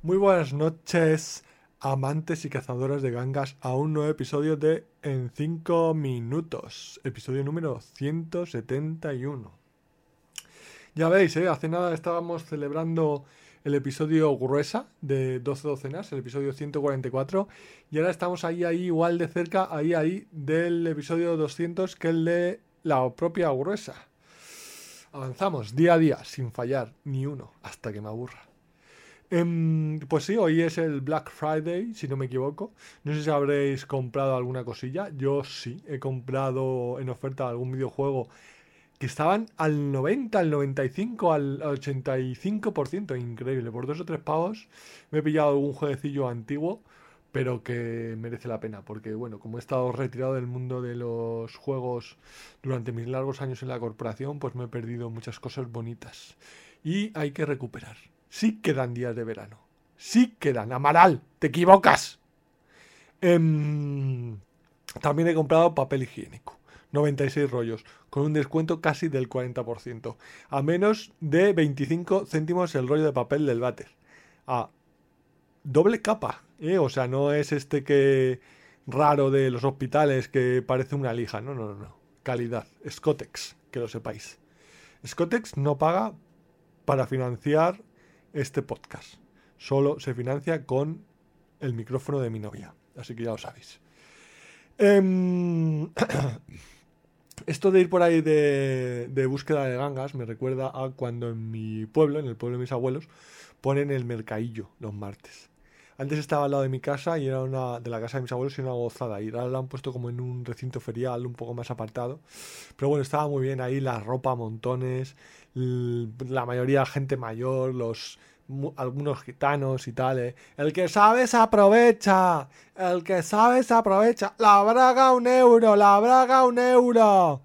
Muy buenas noches, amantes y cazadores de gangas, a un nuevo episodio de En 5 minutos, episodio número 171. Ya veis, ¿eh? hace nada estábamos celebrando el episodio gruesa de 12 docenas, el episodio 144, y ahora estamos ahí, ahí, igual de cerca, ahí, ahí, del episodio 200, que el de la propia gruesa. Avanzamos día a día, sin fallar ni uno, hasta que me aburra. Em, pues sí, hoy es el Black Friday, si no me equivoco. No sé si habréis comprado alguna cosilla. Yo sí, he comprado en oferta algún videojuego que estaban al 90, al 95, al 85%. Increíble. Por dos o tres pavos me he pillado algún jueguecillo antiguo, pero que merece la pena. Porque, bueno, como he estado retirado del mundo de los juegos durante mis largos años en la corporación, pues me he perdido muchas cosas bonitas. Y hay que recuperar. Sí quedan días de verano. Sí quedan. Amaral, te equivocas. Em, también he comprado papel higiénico. 96 rollos, con un descuento casi del 40%, a menos de 25 céntimos el rollo de papel del váter. A doble capa, ¿eh? o sea, no es este que raro de los hospitales que parece una lija, no, no, no, no. calidad, Scotex, que lo sepáis. Scotex no paga para financiar este podcast. Solo se financia con el micrófono de mi novia. Así que ya lo sabéis. Em, esto de ir por ahí de, de, búsqueda de gangas me recuerda a cuando en mi pueblo, en el pueblo de mis abuelos, ponen el mercadillo los martes. Antes estaba al lado de mi casa y era una de la casa de mis abuelos y una gozada. Y ahora lo han puesto como en un recinto ferial un poco más apartado. Pero bueno, estaba muy bien ahí, la ropa, montones, la mayoría gente mayor, los algunos gitanos y tal. ¿eh? El que sabe se aprovecha. El que sabe se aprovecha. La braga un euro, la braga un euro.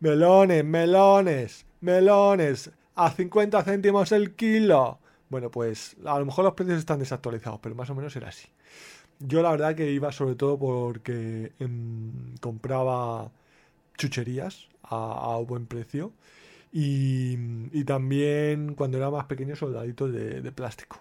Melones, melones, melones. A 50 céntimos el kilo. Bueno, pues a lo mejor los precios están desactualizados, pero más o menos era así. Yo la verdad que iba sobre todo porque em, compraba chucherías a, buen precio y, y, también cuando era más pequeño soldaditos de, plástico.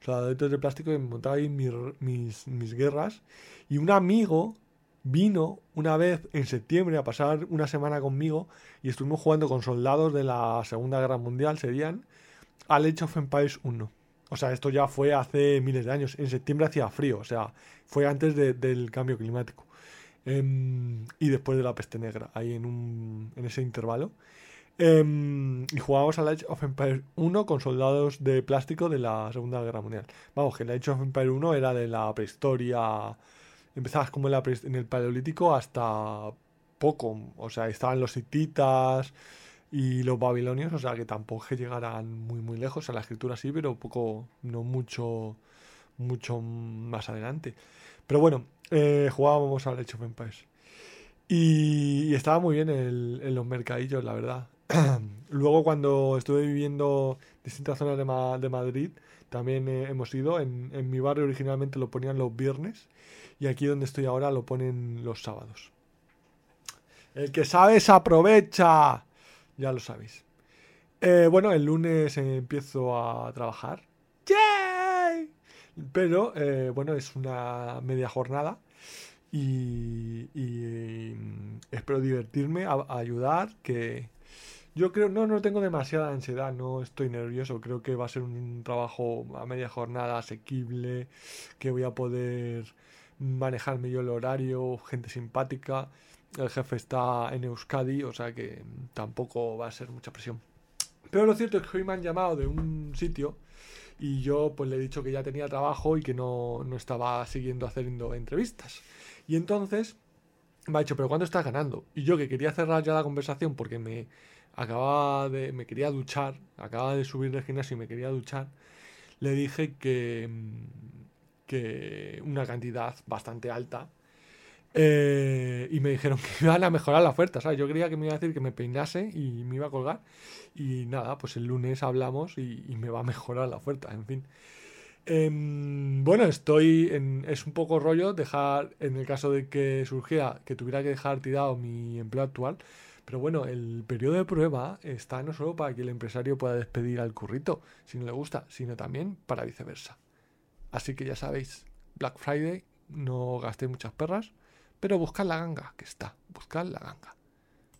Soldaditos de plástico que me montaba ahí mis, mis guerras y un amigo vino una vez en septiembre a pasar una semana conmigo y estuvimos jugando con soldados de la Segunda Guerra Mundial, serían al Age of Empires 1. O sea, esto ya fue hace miles de años. En septiembre hacía frío, o sea, fue antes de, del cambio climático. Eh, y después de la peste negra, ahí en, un, en ese intervalo. Eh, y jugábamos al Age of Empires 1 con soldados de plástico de la Segunda Guerra Mundial. Vamos, que el Age of Empires 1 era de la prehistoria. Empezabas como en, la en el Paleolítico hasta poco. O sea, estaban los hititas y los babilonios, o sea que tampoco llegaran muy muy lejos, a la escritura sí, pero poco, no mucho, mucho más adelante. Pero bueno, eh, jugábamos al Age of Empires. Y, y estaba muy bien en los mercadillos, la verdad. Luego cuando estuve viviendo distintas zonas de, de Madrid, también eh, hemos ido. En, en mi barrio originalmente lo ponían los viernes y aquí donde estoy ahora lo ponen los sábados. El que sabe se aprovecha ya lo sabéis. Eh, bueno, el lunes empiezo a trabajar. ¡Yay! Pero, eh, bueno, es una media jornada. Y, y espero divertirme, a, a, ayudar, que yo creo, no, no tengo demasiada ansiedad, no estoy nervioso, creo que va a ser un trabajo a media jornada asequible, que voy a poder manejarme yo el horario, gente simpática el jefe está en Euskadi, o sea que tampoco va a ser mucha presión. Pero lo cierto es que hoy me han llamado de un sitio y yo pues le he dicho que ya tenía trabajo y que no, no estaba siguiendo haciendo entrevistas. Y entonces me ha dicho, pero ¿cuándo estás ganando? Y yo que quería cerrar ya la conversación porque me acababa de, me quería duchar, acababa de subir del gimnasio y me quería duchar, le dije que, que una cantidad bastante alta eh, y me dijeron que iban a mejorar la oferta, ¿sabes? Yo creía que me iba a decir que me peinase y me iba a colgar. Y nada, pues el lunes hablamos y, me va a mejorar la oferta, en fin. Eh, bueno, estoy en, es un poco rollo dejar, en el caso de que surgiera que tuviera que dejar tirado mi empleo actual, pero bueno, el periodo de prueba está no solo para que el empresario pueda despedir al currito, si no le gusta, sino también para viceversa. Así que ya sabéis, Black Friday, no gastéis muchas perras, pero buscad la ganga, que está, buscad la ganga.